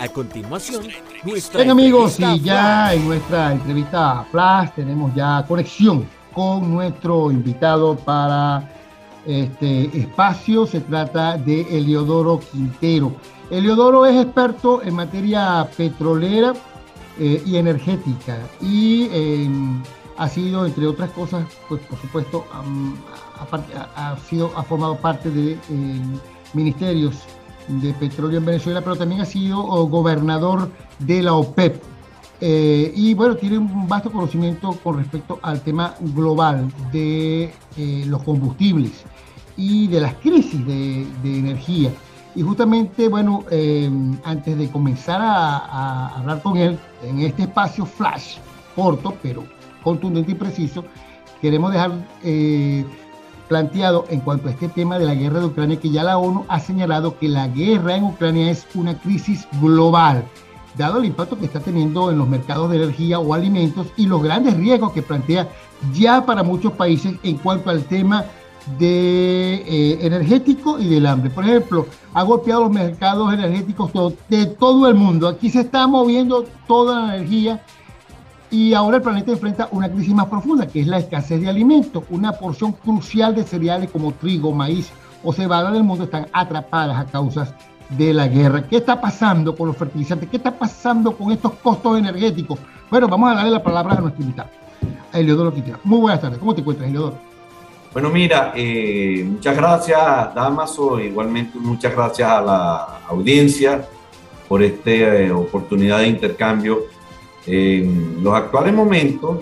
A continuación, nuestra Bien amigos, y ya en nuestra entrevista Flash tenemos ya conexión con nuestro invitado para este espacio. Se trata de Eliodoro Quintero. Eliodoro es experto en materia petrolera eh, y energética y eh, ha sido, entre otras cosas, pues por supuesto, aparte- ha, ha sido, ha formado parte de eh, ministerios de petróleo en Venezuela, pero también ha sido oh, gobernador de la OPEP. Eh, y bueno, tiene un vasto conocimiento con respecto al tema global de eh, los combustibles y de las crisis de, energía. Y justamente, bueno, eh, antes de comenzar a, hablar con él en este espacio flash, corto, pero contundente y preciso, queremos dejar planteado en cuanto a este tema de la guerra de Ucrania, que ya la ONU ha señalado que la guerra en Ucrania es una crisis global, dado el impacto que está teniendo en los mercados de energía o alimentos y los grandes riesgos que plantea ya para muchos países en cuanto al tema de eh, energético y del hambre. Por ejemplo, ha golpeado los mercados energéticos de todo el mundo. Aquí se está moviendo toda la energía y ahora el planeta enfrenta una crisis más profunda, que es la escasez de alimentos. Una porción crucial de cereales como trigo, maíz o cebada del mundo están atrapadas a causas de la guerra. ¿Qué está pasando con los fertilizantes? ¿Qué está pasando con estos costos energéticos? Bueno, vamos a darle la palabra a nuestro invitado, a Eliodoro Quintero. Muy buenas tardes. ¿Cómo te encuentras, Eliodoro? Bueno, mira, eh, muchas gracias, Damaso. Igualmente, muchas gracias a la audiencia por esta eh, oportunidad de intercambio. En los actuales momentos,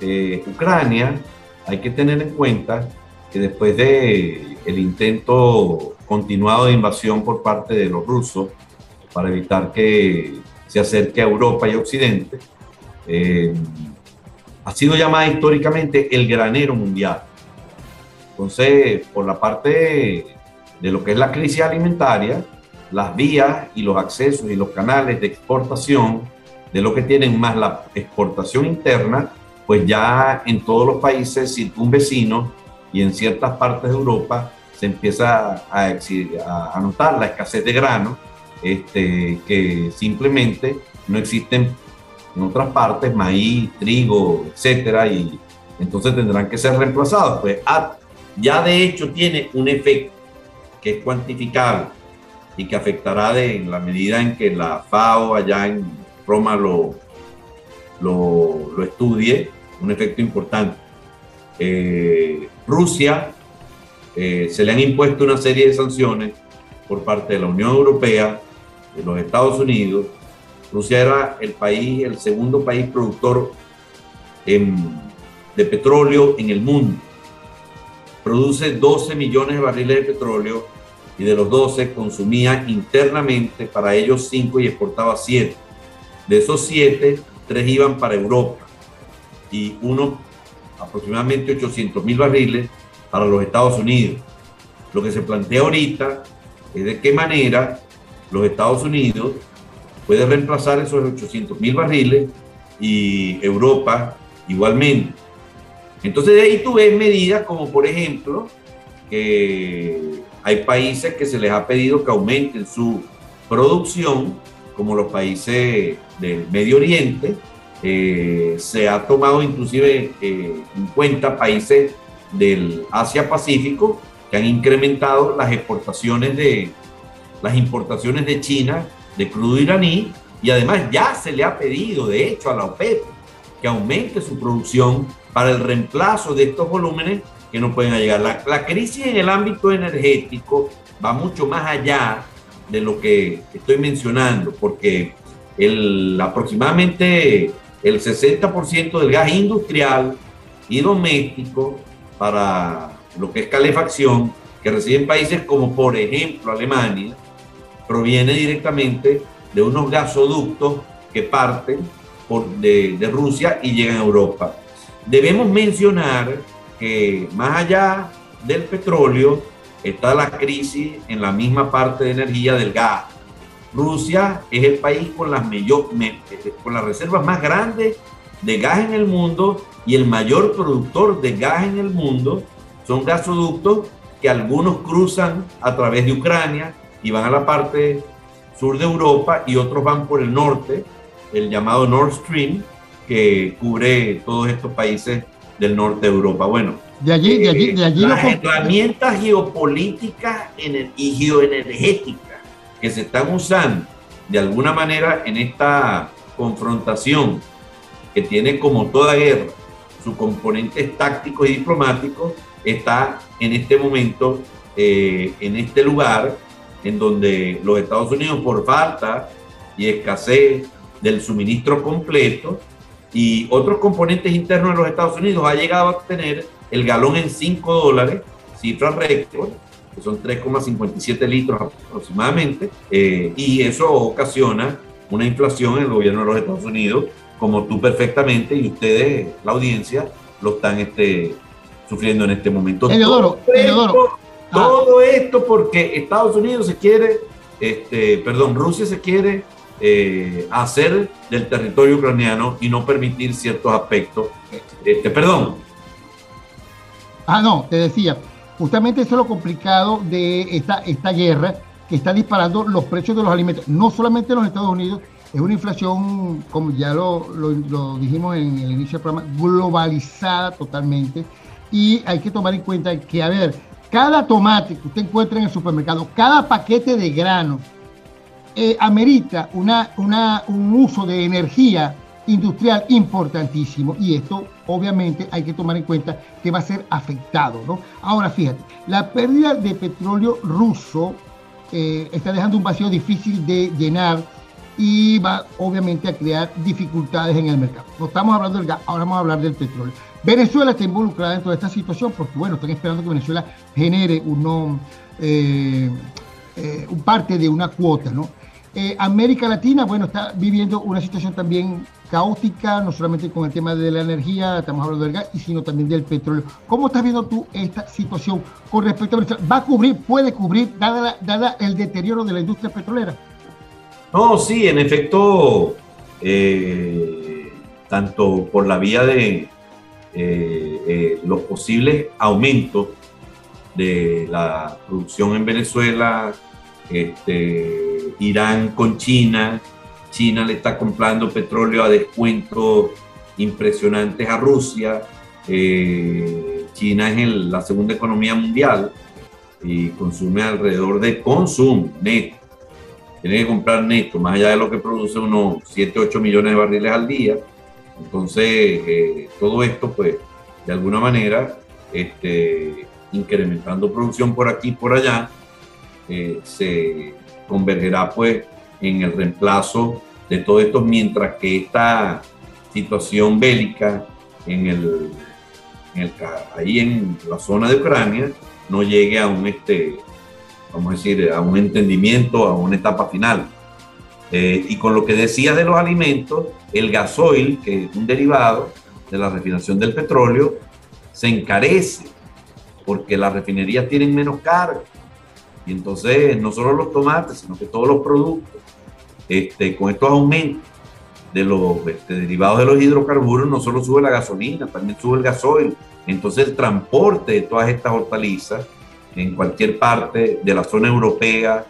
eh, Ucrania, hay que tener en cuenta que después de el intento continuado de invasión por parte de los rusos para evitar que se acerque a Europa y Occidente, eh, ha sido llamada históricamente el granero mundial. Entonces, por la parte de lo que es la crisis alimentaria, las vías y los accesos y los canales de exportación de lo que tienen más la exportación interna, pues ya en todos los países circunvecinos y en ciertas partes de Europa se empieza a, notar la escasez de grano, este, que simplemente no existen en otras partes, maíz, trigo, etcétera, y entonces tendrán que ser reemplazados. Pues ah, ya de hecho tiene un efecto que es cuantificable y que afectará de, en la medida en que la FAO allá en Roma lo, lo, estudie, un efecto importante. Eh, Rusia eh, se le han impuesto una serie de sanciones por parte de la Unión Europea, de los Estados Unidos. Rusia era el país, el segundo país productor en- de petróleo en el mundo. Produce 12 millones de barriles de petróleo y de los 12 consumía internamente para ellos 5 y exportaba 7. De esos 7, 3 iban para Europa y uno aproximadamente 800 mil barriles para los Estados Unidos. Lo que se plantea ahorita es de qué manera los Estados Unidos puede reemplazar esos 800 mil barriles y Europa igualmente. Entonces de ahí tú ves medidas como por ejemplo que hay países que se les ha pedido que aumenten su producción, como los países del Medio Oriente, eh, se ha tomado inclusive eh, en cuenta países del Asia-Pacífico que han incrementado las exportaciones de las importaciones de China de crudo iraní y además ya se le ha pedido de hecho a la OPEP que aumente su producción para el reemplazo de estos volúmenes que no pueden llegar. La, la crisis en el ámbito energético va mucho más allá de lo que estoy mencionando, porque el, aproximadamente el 60% del gas industrial y doméstico para lo que es calefacción que reciben países como por ejemplo Alemania, proviene directamente de unos gasoductos que parten por, de, de Rusia y llegan a Europa. Debemos mencionar que más allá del petróleo está la crisis en la misma parte de energía del gas. Rusia es el país con las, me- con las reservas más grandes de gas en el mundo y el mayor productor de gas en el mundo. Son gasoductos que algunos cruzan a través de Ucrania y van a la parte sur de Europa y otros van por el norte, el llamado Nord Stream, que cubre todos estos países del norte de Europa. Bueno, de allí, de allí, de allí las herramientas geopolíticas y geoenergéticas que se están usando de alguna manera en esta confrontación que tiene como toda guerra sus componentes tácticos y diplomáticos, está en este momento, eh, en este lugar, en donde los Estados Unidos, por falta y escasez del suministro completo y otros componentes internos de los Estados Unidos, ha llegado a tener el galón en 5 dólares, cifra récord, que son 3,57 litros aproximadamente, eh, y eso ocasiona una inflación en el gobierno de los Estados Unidos, como tú perfectamente y ustedes, la audiencia, lo están este, sufriendo en este momento. todo, esto, ah. todo esto porque Estados Unidos se quiere, este, perdón, Rusia se quiere eh, hacer del territorio ucraniano y no permitir ciertos aspectos. Este, perdón. Ah, no, te decía, justamente eso es lo complicado de esta, esta guerra que está disparando los precios de los alimentos, no solamente en los Estados Unidos, es una inflación, como ya lo, lo, dijimos en el inicio del programa, globalizada totalmente. Y hay que tomar en cuenta que, a ver, cada tomate que usted encuentra en el supermercado, cada paquete de grano, eh, amerita una, una, un uso de energía industrial importantísimo y esto obviamente hay que tomar en cuenta que va a ser afectado. ¿no? Ahora fíjate, la pérdida de petróleo ruso eh, está dejando un vacío difícil de llenar y va obviamente a crear dificultades en el mercado. No estamos hablando del gas, ahora vamos a hablar del petróleo. Venezuela está involucrada en toda esta situación porque, bueno, están esperando que Venezuela genere uno, eh, eh, un parte de una cuota, ¿no? Eh, América Latina, bueno, está viviendo una situación también caótica, no solamente con el tema de la energía, estamos hablando del gas, sino también del petróleo. ¿Cómo estás viendo tú esta situación con respecto a Venezuela? ¿Va a cubrir, puede cubrir, dada, dada el deterioro de la industria petrolera? No, sí, en efecto, eh, tanto por la vía de eh, eh, los posibles aumentos de la producción en Venezuela, este, Irán con China, China le está comprando petróleo a descuentos impresionantes a Rusia, China es la segunda economía mundial y consume alrededor de consumo neto tiene que comprar neto, más allá de lo que produce unos 7, 8 millones de barriles al día. Entonces, eh, todo esto, pues, de alguna manera, este, incrementando producción por aquí y por allá, eh, se convergerá, pues, en el reemplazo de todo esto, mientras que esta situación bélica en el, ahí en la zona de Ucrania no llegue a un, este, vamos a decir, a un entendimiento, a una etapa final. Eh, y con lo que decía de los alimentos, el gasoil, que es un derivado de la refinación del petróleo, se encarece porque las refinerías tienen menos carga. Y entonces no solo los tomates, sino que todos los productos, este, con estos aumentos de los este, derivados de los hidrocarburos, no solo sube la gasolina, también sube el gasoil. Entonces el transporte de todas estas hortalizas en cualquier parte de la zona europea,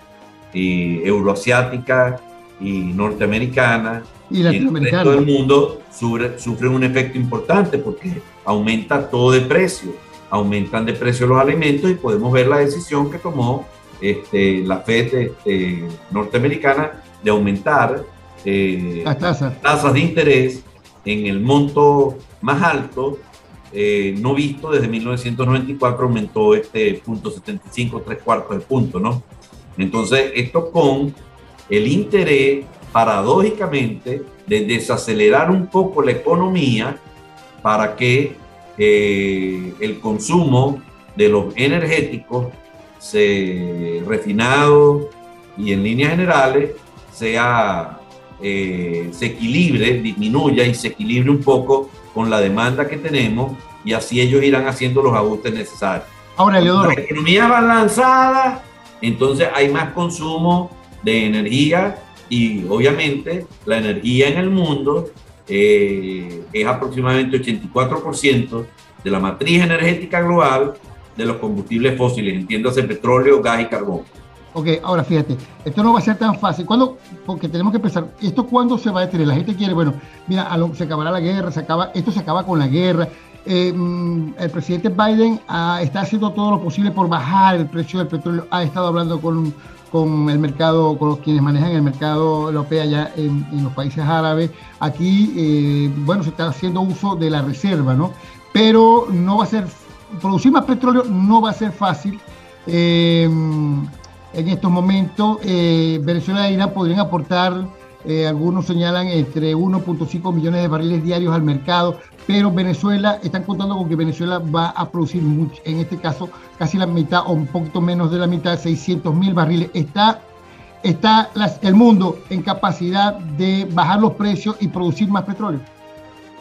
y euroasiática y norteamericana y, latinoamericana. todo el mundo sufre, sufre un efecto importante porque aumenta todo de precio, aumentan de precio los alimentos y podemos ver la decisión que tomó este, la FED este, norteamericana de aumentar eh, las tasas. tasas de interés en el monto más alto eh, no visto desde 1994 aumentó este punto 75, tres cuartos de punto, ¿no? Entonces, esto con el interés, paradójicamente, de desacelerar un poco la economía para que eh, el consumo de los energéticos se, refinado y en líneas generales sea, eh, se equilibre, disminuya y se equilibre un poco con la demanda que tenemos y así ellos irán haciendo los ajustes necesarios. Ahora, Leodoro. La economía va lanzada, entonces hay más consumo de energía y obviamente la energía en el mundo eh, es aproximadamente 84% de la matriz energética global de los combustibles fósiles, entiéndase petróleo, gas y carbón. Ok, ahora fíjate, esto no va a ser tan fácil. ¿Cuándo? Porque tenemos que pensar, ¿esto cuándo se va a detener? La gente quiere, bueno, mira, se acabará la guerra, se acaba, esto se acaba con la guerra. Eh, mm, el presidente Biden ah, está haciendo todo lo posible por bajar el precio del petróleo. Ha estado hablando con, con el mercado, con los quienes manejan el mercado europeo allá en, los países árabes. Aquí, eh, bueno, se está haciendo uso de la reserva, ¿no? Pero no va a ser, producir más petróleo no va a ser fácil. Eh, en estos momentos, eh, Venezuela e Irán podrían aportar, eh, algunos señalan, entre 1.5 millones de barriles diarios al mercado, pero Venezuela, están contando con que Venezuela va a producir, mucho, en este caso, casi la mitad o un poquito menos de la mitad, 600 mil barriles. Está, está el mundo en capacidad de bajar los precios y producir más petróleo.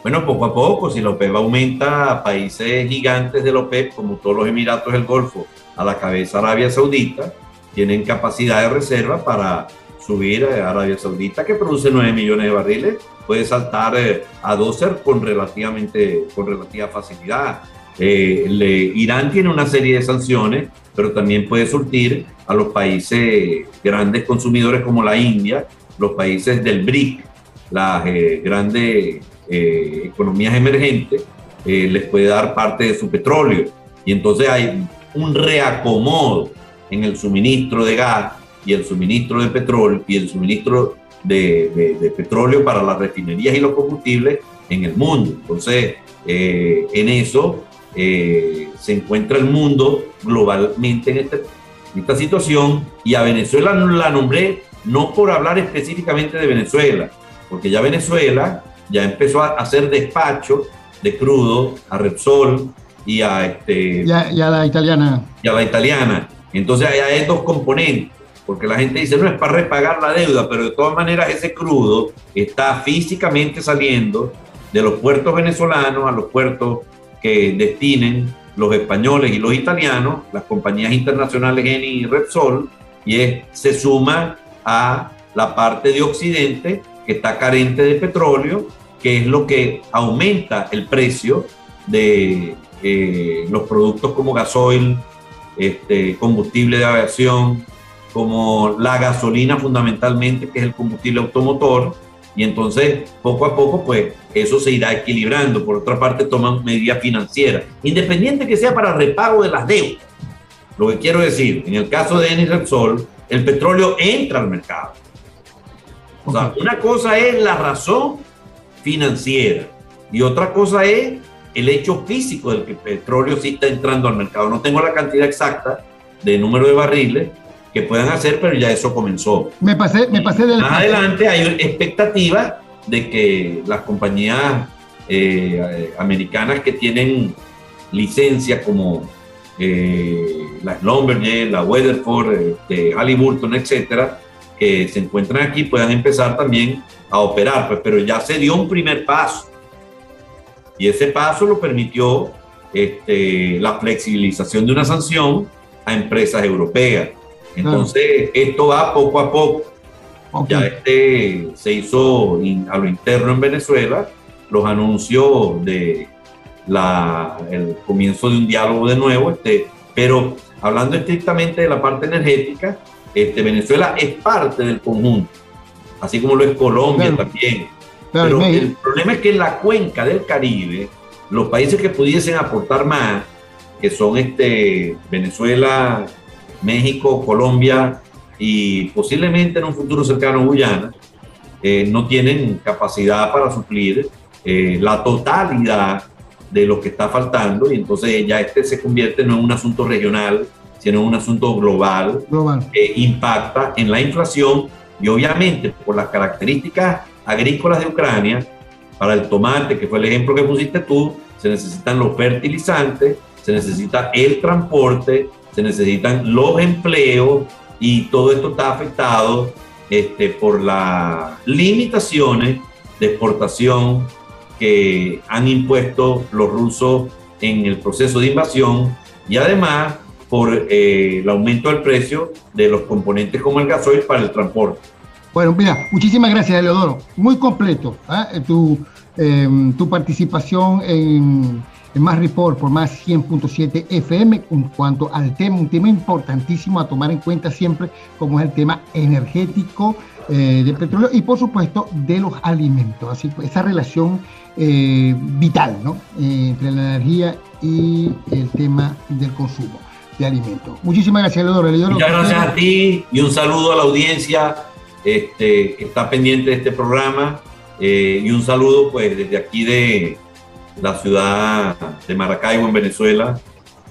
Bueno, poco a poco, si la OPEP aumenta, países gigantes de la OPEP, como todos los Emiratos del Golfo, a la cabeza Arabia Saudita, tienen capacidad de reserva para subir a Arabia Saudita, que produce 9 millones de barriles, puede saltar eh, a 12 con, relativamente, con relativa facilidad. Eh, Irán tiene una serie de sanciones, pero también puede surtir a los países grandes consumidores como la India, los países del BRIC, las eh, grandes economías emergentes, les puede dar parte de su petróleo. Y entonces hay un reacomodo en el suministro de gas y el suministro de petróleo y el suministro de, petróleo para las refinerías y los combustibles en el mundo. Entonces, eh, en eso eh, se encuentra el mundo globalmente en, este, en esta situación y a Venezuela la nombré no por hablar específicamente de Venezuela, porque ya Venezuela ya empezó a hacer despacho de crudo a Repsol y a, este, y a la italiana. Y a la italiana. Entonces hay dos componentes, porque la gente dice, no es para repagar la deuda, pero de todas maneras ese crudo está físicamente saliendo de los puertos venezolanos a los puertos que destinen los españoles y los italianos, las compañías internacionales Eni y Repsol, y se suma a la parte de Occidente que está carente de petróleo, que es lo que aumenta el precio de eh, los productos como gasoil, este, combustible de aviación, como la gasolina fundamentalmente, que es el combustible automotor, y entonces poco a poco pues eso se irá equilibrando. Por otra parte toman medidas financieras, independiente que sea para repago de las deudas. Lo que quiero decir, en el caso de Eni Repsol, el petróleo entra al mercado. O sea, una cosa es la razón financiera y otra cosa es el hecho físico del que el petróleo sí está entrando al mercado. No tengo la cantidad exacta de número de barriles que puedan hacer, pero ya eso comenzó. Me pasé, me pasé del... Más adelante hay expectativa de que las compañías eh, americanas que tienen licencia como eh, la Schlumberger, la Weatherford, este, Halliburton, etcétera, que se encuentran aquí puedan empezar también a operar, pues, pero ya se dio un primer paso y ese paso lo permitió este, la flexibilización de una sanción a empresas europeas. Entonces, esto va poco a poco. Ya este se hizo a lo interno en Venezuela los anuncios de la, el comienzo de un diálogo de nuevo, este, pero hablando estrictamente de la parte energética, este, Venezuela es parte del conjunto, así como lo es Colombia también. Pero el problema es que en la cuenca del Caribe, los países que pudiesen aportar más, que son este, Venezuela, México, Colombia y posiblemente en un futuro cercano Guyana, eh, no tienen capacidad para suplir eh, la totalidad de lo que está faltando y entonces ya este se convierte no en un asunto regional, sino en un asunto global, global. que impacta en la inflación y obviamente por las características agrícolas de Ucrania, para el tomate, que fue el ejemplo que pusiste tú, se necesitan los fertilizantes, se necesita el transporte, se necesitan los empleos y todo esto está afectado este, por las limitaciones de exportación que han impuesto los rusos en el proceso de invasión y además por eh, el aumento del precio de los componentes como el gasoil para el transporte. Bueno, mira, muchísimas gracias, Eleodoro. Muy completo ¿eh? tu, em, tu participación en, en Más Report por más 100.7 FM en cuanto al tema, un tema importantísimo a tomar en cuenta siempre, como es el tema energético eh, del petróleo y por supuesto de los alimentos. Así que esa relación eh, vital ¿no? Eh, entre la energía y el tema del consumo de alimentos. Muchísimas gracias, Leodoro. Muchas gracias a ti y un saludo a la audiencia este, que está pendiente de este programa y un saludo pues desde aquí de la ciudad de Maracaibo, en Venezuela,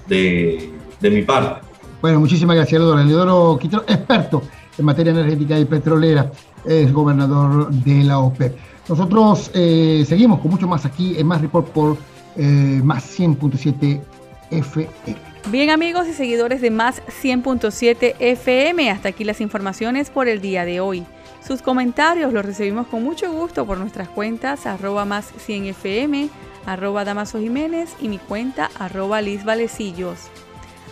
de, mi parte. Bueno, muchísimas gracias, Leodoro. Leodoro Quintero, experto en materia energética y petrolera, es gobernador de la OPEP. Nosotros eh, seguimos con mucho más aquí en Más Report por eh, más 100.7 FM. Bien amigos y seguidores de más 100.7 FM, hasta aquí las informaciones por el día de hoy. Sus comentarios los recibimos con mucho gusto por nuestras cuentas arroba más 100 FM, arroba Damaso Jiménez y mi cuenta arroba Liz Valecillos.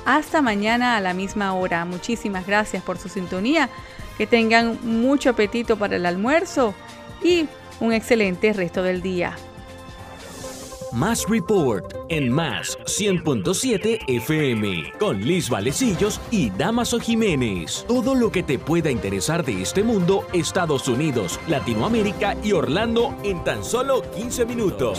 Hasta mañana a la misma hora. Muchísimas gracias por su sintonía. Que tengan mucho apetito para el almuerzo y un excelente resto del día. Más Report en Más 100.7 FM con Liz Valecillos y Damaso Jiménez. Todo lo que te pueda interesar de este mundo, Estados Unidos, Latinoamérica y Orlando en tan solo 15 minutos.